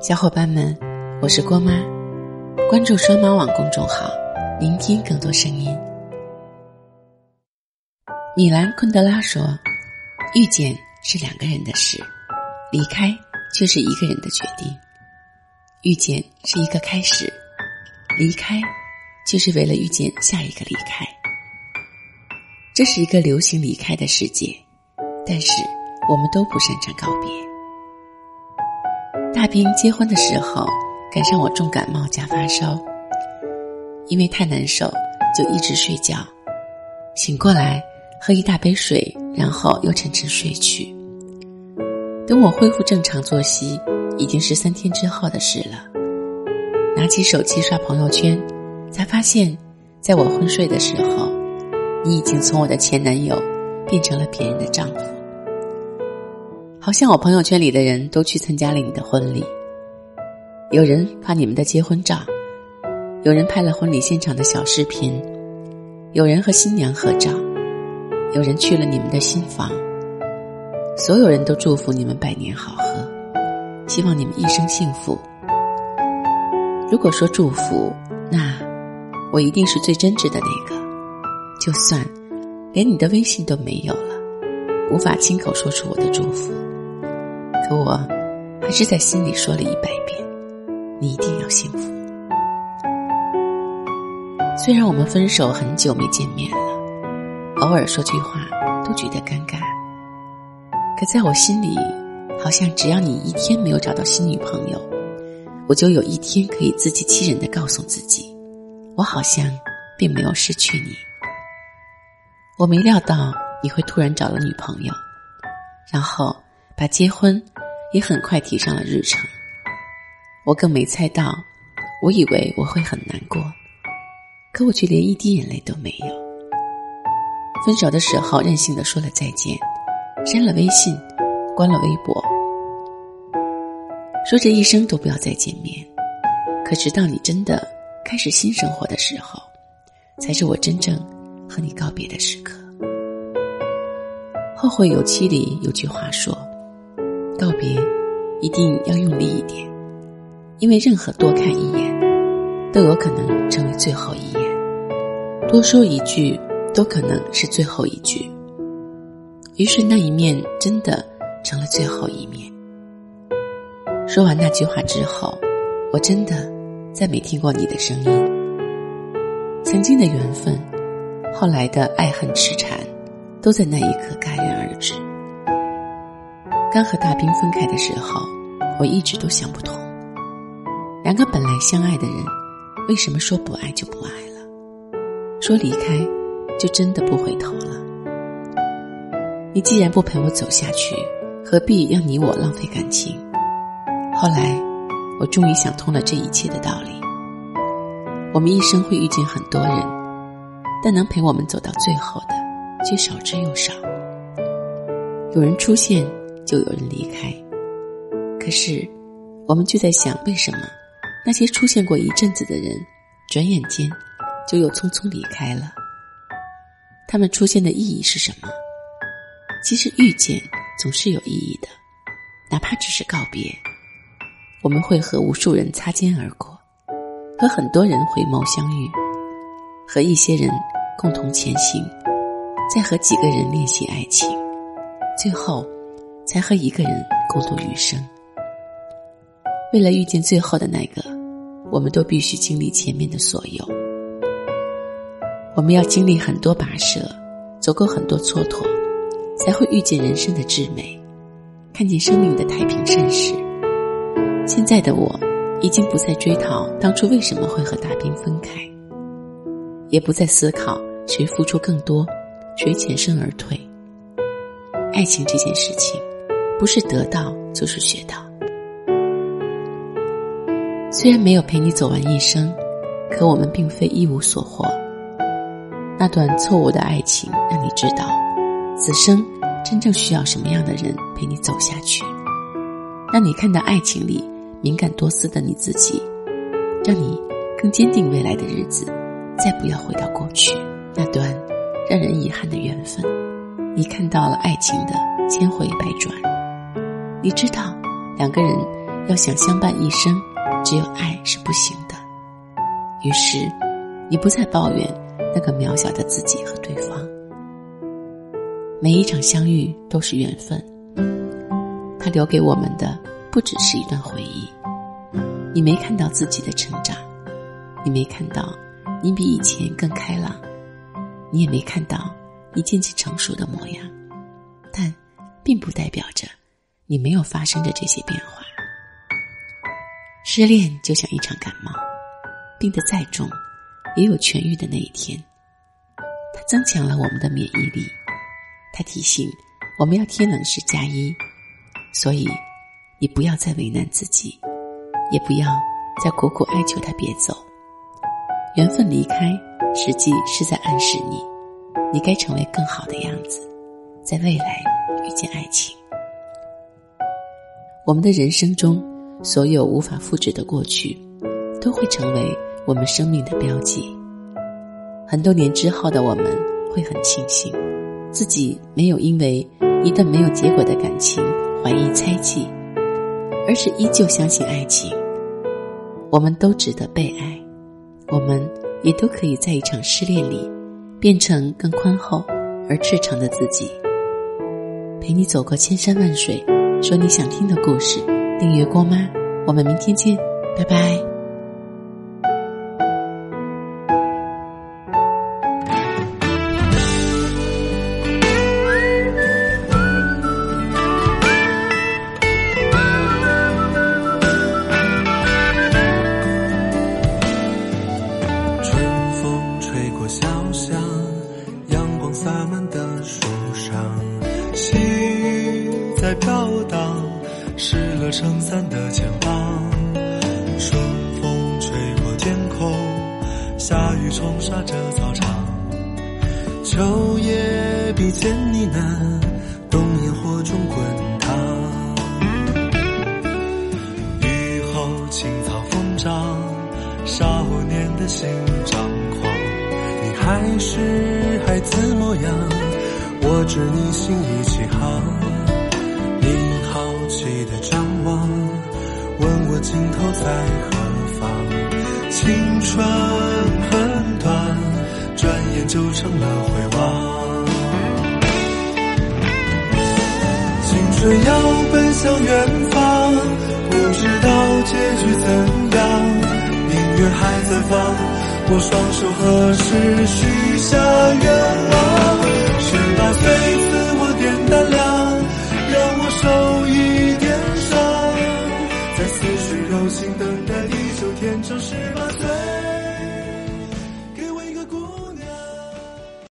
小伙伴们，我是郭妈，关注双马网公众号，聆听更多声音。米兰昆德拉说：“遇见是两个人的事，离开却是一个人的决定。遇见是一个开始，离开就是为了遇见下一个离开。这是一个流行离开的世界，但是我们都不擅长告别。”大兵结婚的时候，赶上我重感冒加发烧，因为太难受，就一直睡觉。醒过来喝一大杯水，然后又沉沉睡去。等我恢复正常作息，已经是三天之后的事了。拿起手机刷朋友圈，才发现，在我昏睡的时候，你已经从我的前男友变成了别人的丈夫。好像我朋友圈里的人都去参加了你的婚礼，有人发你们的结婚照，有人拍了婚礼现场的小视频，有人和新娘合照，有人去了你们的新房，所有人都祝福你们百年好合，希望你们一生幸福。如果说祝福，那我一定是最真挚的那个，就算连你的微信都没有了，无法亲口说出我的祝福。可我，还是在心里说了一百遍：“你一定要幸福。”虽然我们分手很久没见面了，偶尔说句话都觉得尴尬，可在我心里，好像只要你一天没有找到新女朋友，我就有一天可以自欺欺人的告诉自己，我好像并没有失去你。我没料到你会突然找了女朋友，然后把结婚。也很快提上了日程。我更没猜到，我以为我会很难过，可我却连一滴眼泪都没有。分手的时候任性的说了再见，删了微信，关了微博，说这一生都不要再见面。可直到你真的开始新生活的时候，才是我真正和你告别的时刻。后会有期里有句话说。告别，一定要用力一点，因为任何多看一眼，都有可能成为最后一眼；多说一句，都可能是最后一句。于是那一面真的成了最后一面。说完那句话之后，我真的再没听过你的声音。曾经的缘分，后来的爱恨痴缠，都在那一刻戛然而止。刚和大兵分开的时候，我一直都想不通，两个本来相爱的人，为什么说不爱就不爱了，说离开就真的不回头了？你既然不陪我走下去，何必让你我浪费感情？后来，我终于想通了这一切的道理。我们一生会遇见很多人，但能陪我们走到最后的，却少之又少。有人出现。就有人离开，可是我们却在想，为什么那些出现过一阵子的人，转眼间就又匆匆离开了？他们出现的意义是什么？其实遇见总是有意义的，哪怕只是告别。我们会和无数人擦肩而过，和很多人回眸相遇，和一些人共同前行，再和几个人练习爱情，最后。才和一个人共度余生。为了遇见最后的那个，我们都必须经历前面的所有。我们要经历很多跋涉，走过很多蹉跎，才会遇见人生的至美，看见生命的太平盛世。现在的我，已经不再追讨当初为什么会和大兵分开，也不再思考谁付出更多，谁全身而退。爱情这件事情。不是得到就是学到。虽然没有陪你走完一生，可我们并非一无所获。那段错误的爱情，让你知道，此生真正需要什么样的人陪你走下去。让你看到爱情里敏感多思的你自己，让你更坚定未来的日子。再不要回到过去那段让人遗憾的缘分。你看到了爱情的千回百转。你知道，两个人要想相伴一生，只有爱是不行的。于是，你不再抱怨那个渺小的自己和对方。每一场相遇都是缘分，它留给我们的不只是一段回忆。你没看到自己的成长，你没看到你比以前更开朗，你也没看到你渐渐成熟的模样，但并不代表着你没有发生着这些变化。失恋就像一场感冒，病得再重，也有痊愈的那一天。它增强了我们的免疫力，它提醒我们要天冷时加衣，所以你不要再为难自己。也不要再苦苦哀求他别走，缘分离开，实际是在暗示你，你该成为更好的样子，在未来遇见爱情。我们的人生中，所有无法复制的过去，都会成为我们生命的标记。很多年之后的我们，会很庆幸，自己没有因为一段没有结果的感情怀疑猜忌。而是依旧相信爱情，我们都值得被爱，我们也都可以在一场失恋里，变成更宽厚而赤诚的自己。陪你走过千山万水，说你想听的故事。订阅郭妈，我们明天见，拜拜。春风吹过小巷，阳光洒满湿了撑伞的肩膀，顺风吹过天空，下雨冲刷着操场。秋叶笔尖呢喃，冬烟火中滚烫。雨后青草疯长，少年的心张狂。你还是孩子模样，我知你心意起航。尽头在何方？青春很短，转眼就成了回望。青春要奔向远方，不知道结局怎样。音乐还在放，我双手合十许下愿望。